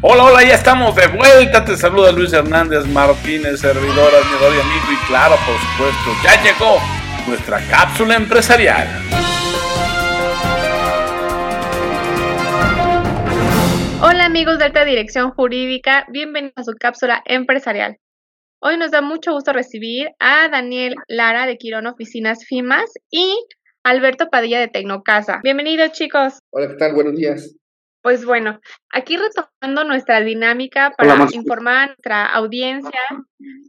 Hola, hola, ya estamos de vuelta. Te saluda Luis Hernández Martínez, servidor, admirador y amigo. Y claro, por supuesto, ya llegó nuestra cápsula empresarial. Hola amigos de Alta Dirección Jurídica, bienvenidos a su cápsula empresarial. Hoy nos da mucho gusto recibir a Daniel Lara de Quirón Oficinas FIMAS y Alberto Padilla de Tecnocasa. Bienvenidos chicos. Hola, ¿qué tal? Buenos días. Pues bueno, aquí retomando nuestra dinámica para informar a nuestra audiencia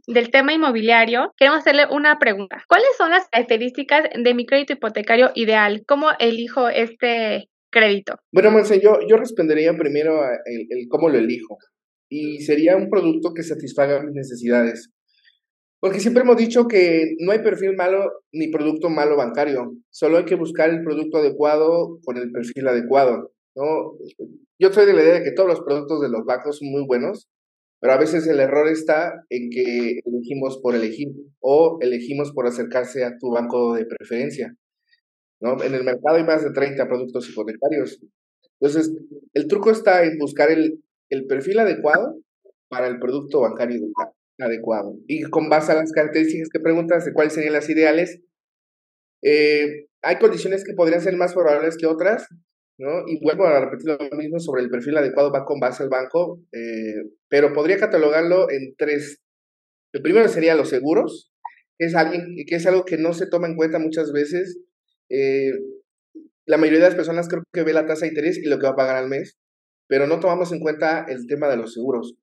del tema inmobiliario, queremos hacerle una pregunta. ¿Cuáles son las características de mi crédito hipotecario ideal? ¿Cómo elijo este crédito? Bueno, Monse, yo, yo respondería primero a el, cómo lo elijo. Y sería un producto que satisfaga mis necesidades. Porque siempre hemos dicho que no hay perfil malo ni producto malo bancario. Solo hay que buscar el producto adecuado con el perfil adecuado. ¿No? Yo soy de la idea de que todos los productos de los bancos son muy buenos, pero a veces el error está en que elegimos por elegir o elegimos por acercarse a tu banco de preferencia. ¿no? En el mercado hay más de 30 productos hipotecarios. Entonces, el truco está en buscar el, el perfil adecuado para el producto bancario adecuado. Y con base a las características que preguntas de cuáles serían las ideales, eh, hay condiciones que podrían ser más favorables que otras, ¿no? Y vuelvo a repetir lo mismo sobre el perfil adecuado, va con base al banco, eh, pero podría catalogarlo en tres. El primero sería los seguros, que es, alguien, que es algo que no se toma en cuenta muchas veces. Eh, la mayoría de las personas creo que ve la tasa de interés y lo que va a pagar al mes, pero no tomamos en cuenta el tema de los seguros.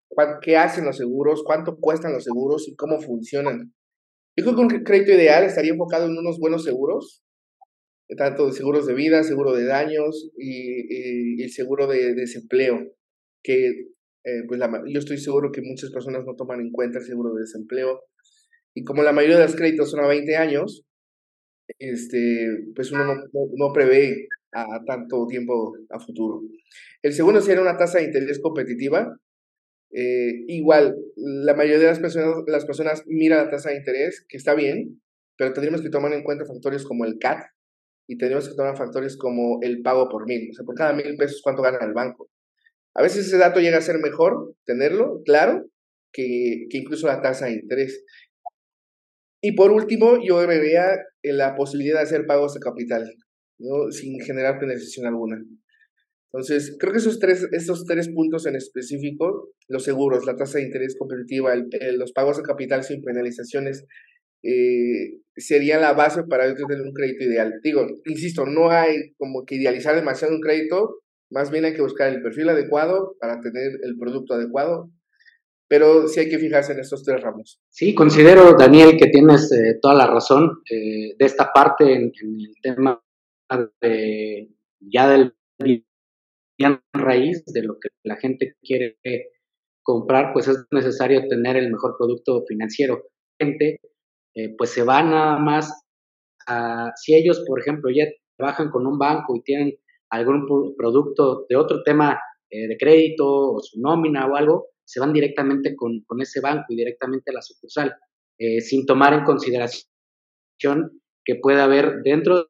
¿Qué hacen los seguros? ¿Cuánto cuestan los seguros? ¿Y cómo funcionan? Yo creo que un crédito ideal estaría enfocado en unos buenos seguros, tanto de seguros de vida, seguro de daños y, el seguro de, desempleo, que eh, pues yo estoy seguro que muchas personas no toman en cuenta el seguro de desempleo. Y como la mayoría de los créditos son a 20 años, este, pues uno no, no, prevé a tanto tiempo a futuro. El segundo sería una tasa de interés competitiva. Eh, igual, la mayoría de las personas, las personas mira la tasa de interés, que está bien, pero tendríamos que tomar en cuenta factores como el CAT, y tenemos que tomar factores como el pago por mil, o sea, por cada mil pesos cuánto gana el banco. A veces ese dato llega a ser mejor tenerlo, claro, que, que incluso la tasa de interés. Y por último, yo vería la posibilidad de hacer pagos de capital, ¿no? sin generar penalización alguna. Entonces, creo que esos tres, esos tres puntos en específico, los seguros, la tasa de interés competitiva, los pagos de capital sin penalizaciones, eh, sería la base para tener un crédito ideal. Digo, insisto, no hay como que idealizar demasiado un crédito, más bien hay que buscar el perfil adecuado para tener el producto adecuado, pero sí hay que fijarse en estos tres ramos. Sí, considero, Daniel, que tienes eh, toda la razón eh, de esta parte en, el tema de, ya del raíz de lo que la gente quiere comprar, pues es necesario tener el mejor producto financiero. Eh, pues se va nada más a, si ellos, por ejemplo, ya trabajan con un banco y tienen algún producto de otro tema eh, de crédito o su nómina o algo, se van directamente con, con ese banco y directamente a la sucursal, eh, sin tomar en consideración que puede haber dentro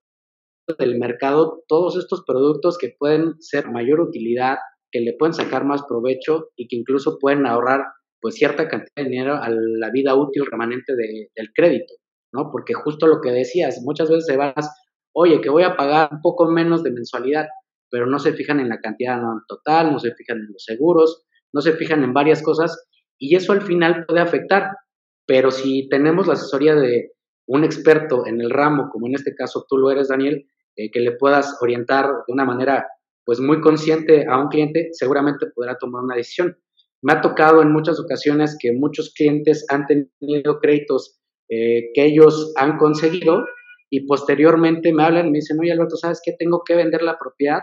del mercado todos estos productos que pueden ser mayor utilidad, que le pueden sacar más provecho y que incluso pueden ahorrar pues cierta cantidad de dinero a la vida útil remanente del crédito, ¿no? Porque justo lo que decías, muchas veces se vas, oye, que voy a pagar un poco menos de mensualidad, pero no se fijan en la cantidad total, no se fijan en los seguros, no se fijan en varias cosas y eso al final puede afectar. Pero si tenemos la asesoría de un experto en el ramo, como en este caso tú lo eres, Daniel, eh, que le puedas orientar de una manera pues muy consciente a un cliente, seguramente podrá tomar una decisión. Me ha tocado en muchas ocasiones que muchos clientes han tenido créditos eh, que ellos han conseguido y posteriormente me hablan y me dicen, oye Alberto, ¿sabes qué? Tengo que vender la propiedad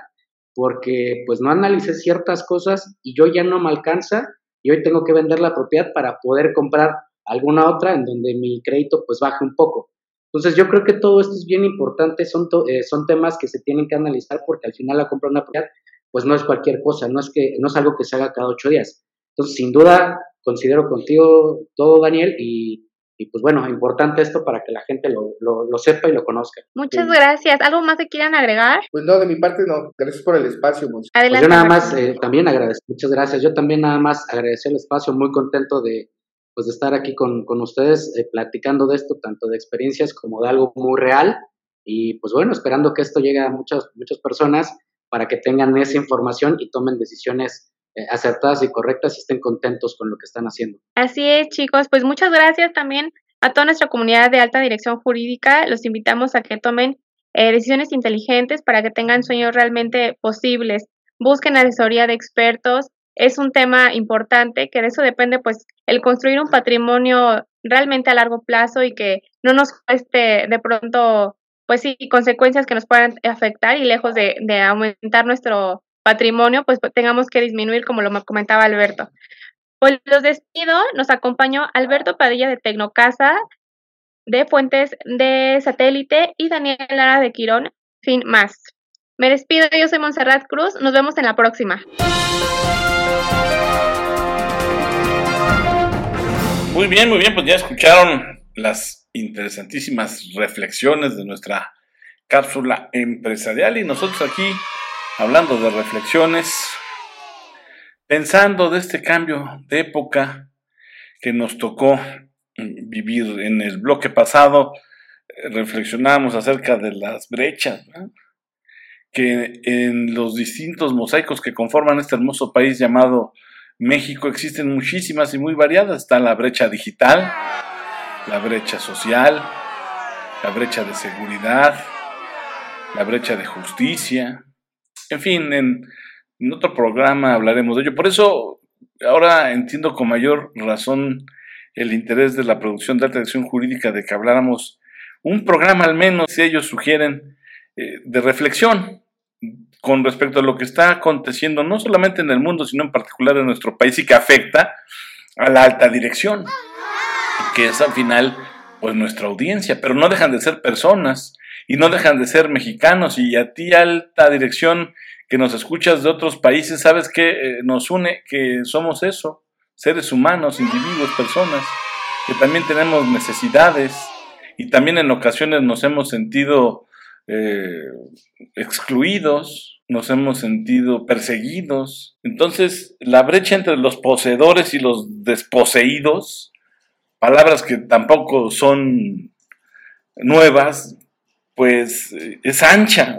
porque pues no analicé ciertas cosas y yo ya no me alcanza y hoy tengo que vender la propiedad para poder comprar alguna otra en donde mi crédito pues baje un poco. Entonces yo creo que todo esto es bien importante, son, eh, son temas que se tienen que analizar porque al final la compra de una propiedad pues no es cualquier cosa, no es, que, no es algo que se haga cada ocho días. Entonces, sin duda, considero contigo todo, Daniel, y y pues bueno, importante esto para que la gente lo, lo, sepa y lo conozca. Muchas gracias. ¿Algo más que quieran agregar? Pues no, de mi parte no. Gracias por el espacio. Pues yo nada más eh, también agradezco. Muchas gracias. Yo también nada más agradecer el espacio. Muy contento de, pues, de estar aquí con, con ustedes eh, platicando de esto, tanto de experiencias como de algo muy real. Y pues bueno, esperando que esto llegue a muchas, muchas personas para que tengan esa información y tomen decisiones acertadas y correctas y estén contentos con lo que están haciendo. Así es, chicos. Pues muchas gracias también a toda nuestra comunidad de alta dirección jurídica. Los invitamos a que tomen eh, decisiones inteligentes para que tengan sueños realmente posibles. Busquen asesoría de expertos. Es un tema importante que de eso depende pues el construir un patrimonio realmente a largo plazo y que no nos cueste de pronto pues sí, consecuencias que nos puedan afectar y lejos de, de aumentar nuestro patrimonio, pues tengamos que disminuir, como lo comentaba Alberto. Pues los despido, nos acompañó Alberto Padilla de Tecnocasa, de Fuentes de Satélite y Daniel Lara de Quirón, fin más. Me despido, yo soy Montserrat Cruz, nos vemos en la próxima. Muy bien, muy bien, pues ya escucharon las interesantísimas reflexiones de nuestra cápsula empresarial y nosotros aquí hablando de reflexiones, pensando de este cambio de época que nos tocó vivir en el bloque pasado, reflexionamos acerca de las brechas, que en los distintos mosaicos que conforman este hermoso país llamado México existen muchísimas y muy variadas. Está la brecha digital, la brecha social, la brecha de seguridad, la brecha de justicia, en fin, en, otro programa hablaremos de ello. Por eso ahora entiendo con mayor razón el interés de la producción de alta dirección jurídica de que habláramos un programa al menos, si ellos sugieren, eh, de reflexión con respecto a lo que está aconteciendo, no solamente en el mundo, sino en particular en nuestro país y que afecta a la alta dirección, que es al final pues nuestra audiencia, pero no dejan de ser personas y no dejan de ser mexicanos y a ti alta dirección que nos escuchas de otros países, sabes que eh, nos une que somos eso, seres humanos, individuos, personas, que también tenemos necesidades y también en ocasiones nos hemos sentido eh, excluidos, nos hemos sentido perseguidos. Entonces, la brecha entre los poseedores y los desposeídos, palabras que tampoco son nuevas, pues es ancha,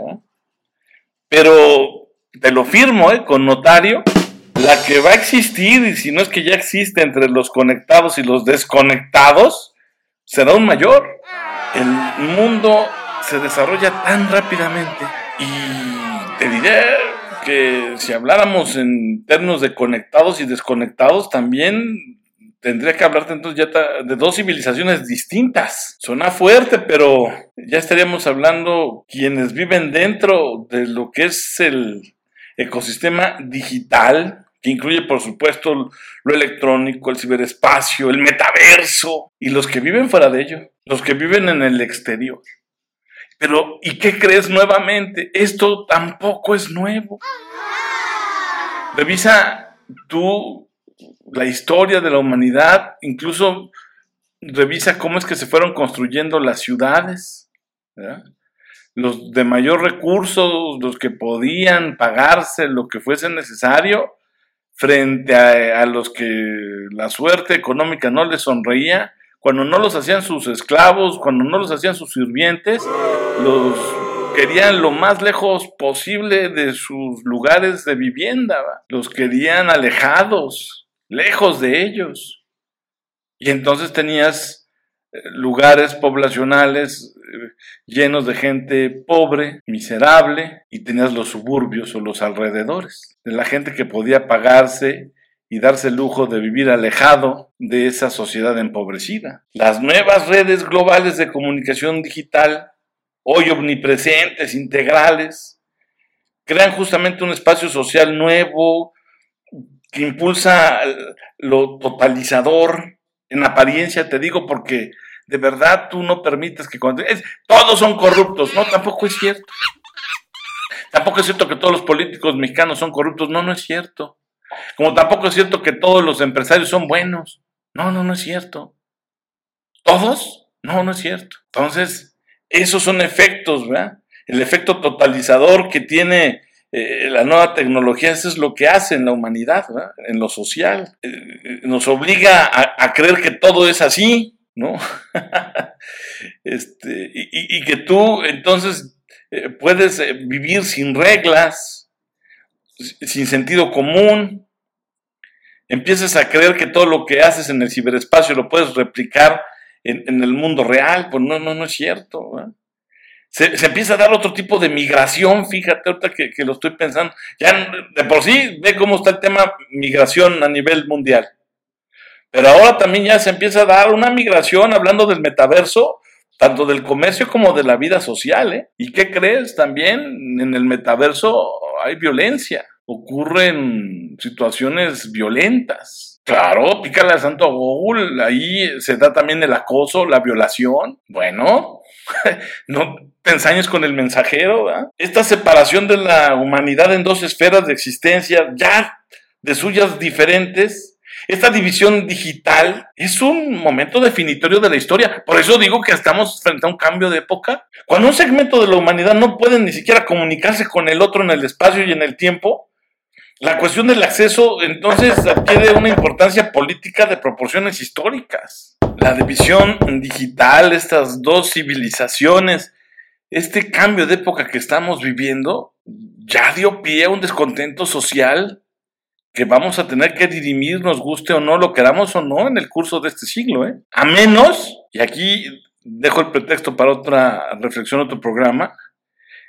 Pero te lo firmo, ¿eh? Con notario, la que va a existir, y si no es que ya existe entre los conectados y los desconectados, será un mayor. El mundo se desarrolla tan rápidamente y te diré que si habláramos en términos de conectados y desconectados, también tendría que hablarte entonces ya de dos civilizaciones distintas. Suena fuerte, pero ya estaríamos hablando quienes viven dentro de lo que es el ecosistema digital, que incluye por supuesto lo electrónico, el ciberespacio, el metaverso, y los que viven fuera de ello, los que viven en el exterior. Pero, ¿y qué crees nuevamente? Esto tampoco es nuevo. Revisa tú la historia de la humanidad, incluso revisa cómo es que se fueron construyendo las ciudades, los de mayor recursos, los que podían pagarse lo que fuese necesario, frente a, los que la suerte económica no les sonreía, cuando no los hacían sus esclavos, cuando no los hacían sus sirvientes, los querían lo más lejos posible de sus lugares de vivienda, los querían alejados, lejos de ellos. Y entonces tenías eh, lugares poblacionales eh, llenos de gente pobre, miserable, y tenías los suburbios o los alrededores, de la gente que podía pagarse y darse el lujo de vivir alejado de esa sociedad empobrecida. Las nuevas redes globales de comunicación digital, hoy omnipresentes, integrales, crean justamente un espacio social nuevo, que impulsa lo totalizador, en apariencia te digo, porque de verdad tú no permites que cuando... todos son corruptos, no, tampoco es cierto. Tampoco es cierto que todos los políticos mexicanos son corruptos, no, no es cierto. Como tampoco es cierto que todos los empresarios son buenos, no, no, no es cierto. ¿Todos? No, no es cierto. Entonces, esos son efectos, ¿verdad? El efecto totalizador que tiene eh, la nueva tecnología, eso es lo que hace en la humanidad, ¿verdad? en lo social. Eh, eh, nos obliga a, creer que todo es así, ¿no? este, y, que tú entonces puedes vivir sin reglas, sin sentido común. Empiezas a creer que todo lo que haces en el ciberespacio lo puedes replicar en, el mundo real. Pues no, no, no es cierto. Se, empieza a dar otro tipo de migración, fíjate, ahorita que, que, lo estoy pensando. Ya de por sí, ve cómo está el tema migración a nivel mundial. Pero ahora también ya se empieza a dar una migración, hablando del metaverso, tanto del comercio como de la vida social. ¿eh? ¿Y qué crees? También en el metaverso hay violencia, ocurren situaciones violentas. Claro, pícale a Santo Google, ahí se da también el acoso, la violación. Bueno, no te ensañes con el mensajero. Esta separación de la humanidad en dos esferas de existencia, ya de suyas diferentes, esta división digital es un momento definitorio de la historia. Por eso digo que estamos frente a un cambio de época. Cuando un segmento de la humanidad no puede ni siquiera comunicarse con el otro en el espacio y en el tiempo, la cuestión del acceso entonces adquiere una importancia política de proporciones históricas. La división digital, estas dos civilizaciones, este cambio de época que estamos viviendo, ya dio pie a un descontento social que vamos a tener que dirimir, nos guste o no, lo queramos o no, en el curso de este siglo. ¿eh? A menos, y aquí dejo el pretexto para otra reflexión, otro programa,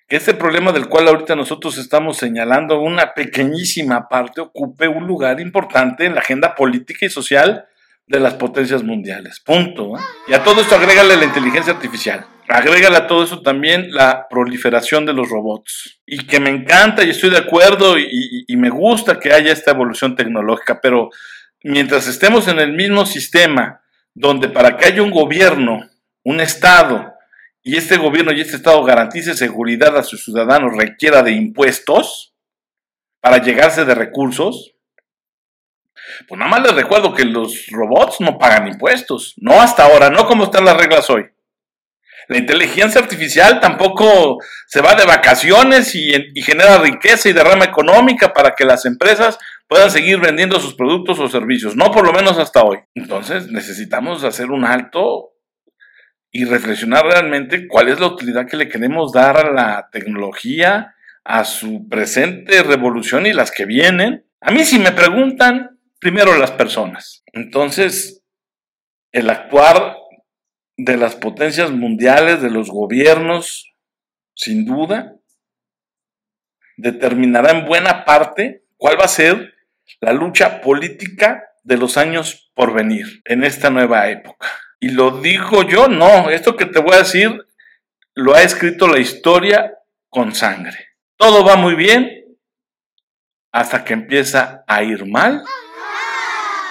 este problema del cual ahorita nosotros estamos señalando una pequeñísima parte ocupe un lugar importante en la agenda política y social de las potencias mundiales. Punto. ¿eh? Y a todo esto agrégale la inteligencia artificial. Agrégale a todo eso también la proliferación de los robots. Y que me encanta y estoy de acuerdo y, y me gusta que haya esta evolución tecnológica, pero mientras estemos en el mismo sistema donde para que haya un gobierno, un Estado, y este gobierno y este Estado garantice seguridad a sus ciudadanos requiera de impuestos para llegarse de recursos, pues nada más les recuerdo que los robots no pagan impuestos, no hasta ahora, no como están las reglas hoy. La inteligencia artificial tampoco se va de vacaciones y, y, genera riqueza y derrama económica para que las empresas puedan seguir vendiendo sus productos o servicios, no por lo menos hasta hoy. Entonces necesitamos hacer un alto y reflexionar realmente cuál es la utilidad que le queremos dar a la tecnología, a su presente revolución y las que vienen. A mí si me preguntan, primero las personas. Entonces, el actuar de las potencias mundiales, de los gobiernos, sin duda, determinará en buena parte cuál va a ser la lucha política de los años por venir en esta nueva época. Y lo digo yo, no, esto que te voy a decir lo ha escrito la historia con sangre. Todo va muy bien hasta que empieza a ir mal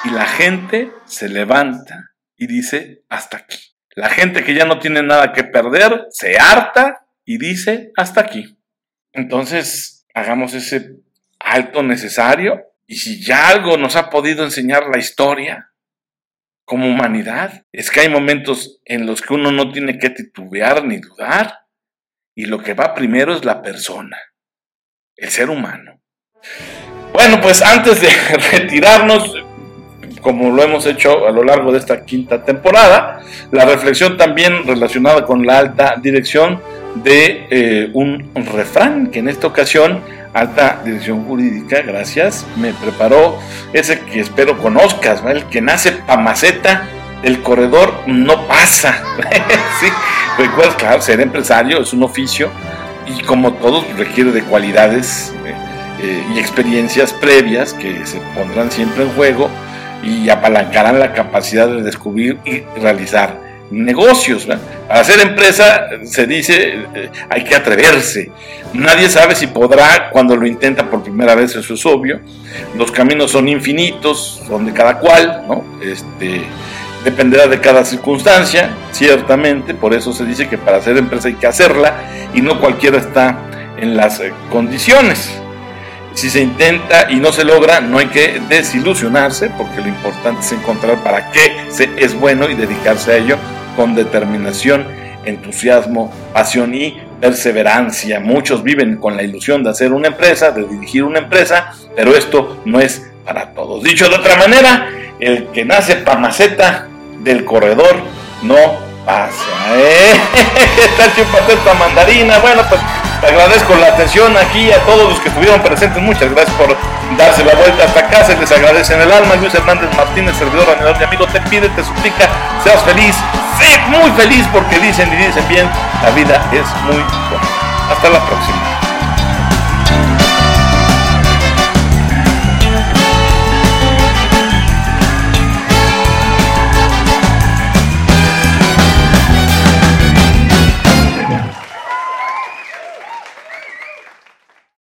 y la gente se levanta y dice hasta aquí. La gente que ya no tiene nada que perder se harta y dice hasta aquí. Entonces, hagamos ese alto necesario y si ya algo nos ha podido enseñar la historia, como humanidad. Es que hay momentos en los que uno no tiene que titubear ni dudar. Y lo que va primero es la persona, el ser humano. Bueno, pues antes de retirarnos, como lo hemos hecho a lo largo de esta quinta temporada, la reflexión también relacionada con la alta dirección de eh, un refrán que en esta ocasión alta dirección jurídica, gracias, me preparó ese que espero conozcas, el que nace pa' maceta, el corredor no pasa. sí, recuerda, claro, ser empresario es un oficio y como todos requiere de cualidades eh, eh, y experiencias previas que se pondrán siempre en juego y apalancarán la capacidad de descubrir y realizar negocios. Para hacer empresa se dice eh, hay que atreverse. Nadie sabe si podrá cuando lo intenta por primera vez, eso es obvio. Los caminos son infinitos, son de cada cual, ¿no? Este, dependerá de cada circunstancia, ciertamente, por eso se dice que para hacer empresa hay que hacerla y no cualquiera está en las eh, condiciones. Si se intenta y no se logra, no hay que desilusionarse, porque lo importante es encontrar para qué se es bueno y dedicarse a ello con determinación, entusiasmo, pasión y perseverancia. Muchos viven con la ilusión de hacer una empresa, de dirigir una empresa, pero esto no es para todos. Dicho de otra manera, el que nace para maceta del corredor no pasa. ¿eh? Está chupando esta mandarina. Bueno, pues agradezco la atención aquí a todos los que estuvieron presentes. Muchas gracias por darse la vuelta hasta acá. Se les agradece en el alma. Luis Hernández Martínez, servidor, animador de amigo, te pide, te suplica, seas feliz. Sé muy feliz porque dicen y dicen bien, la vida es muy buena. Hasta la próxima.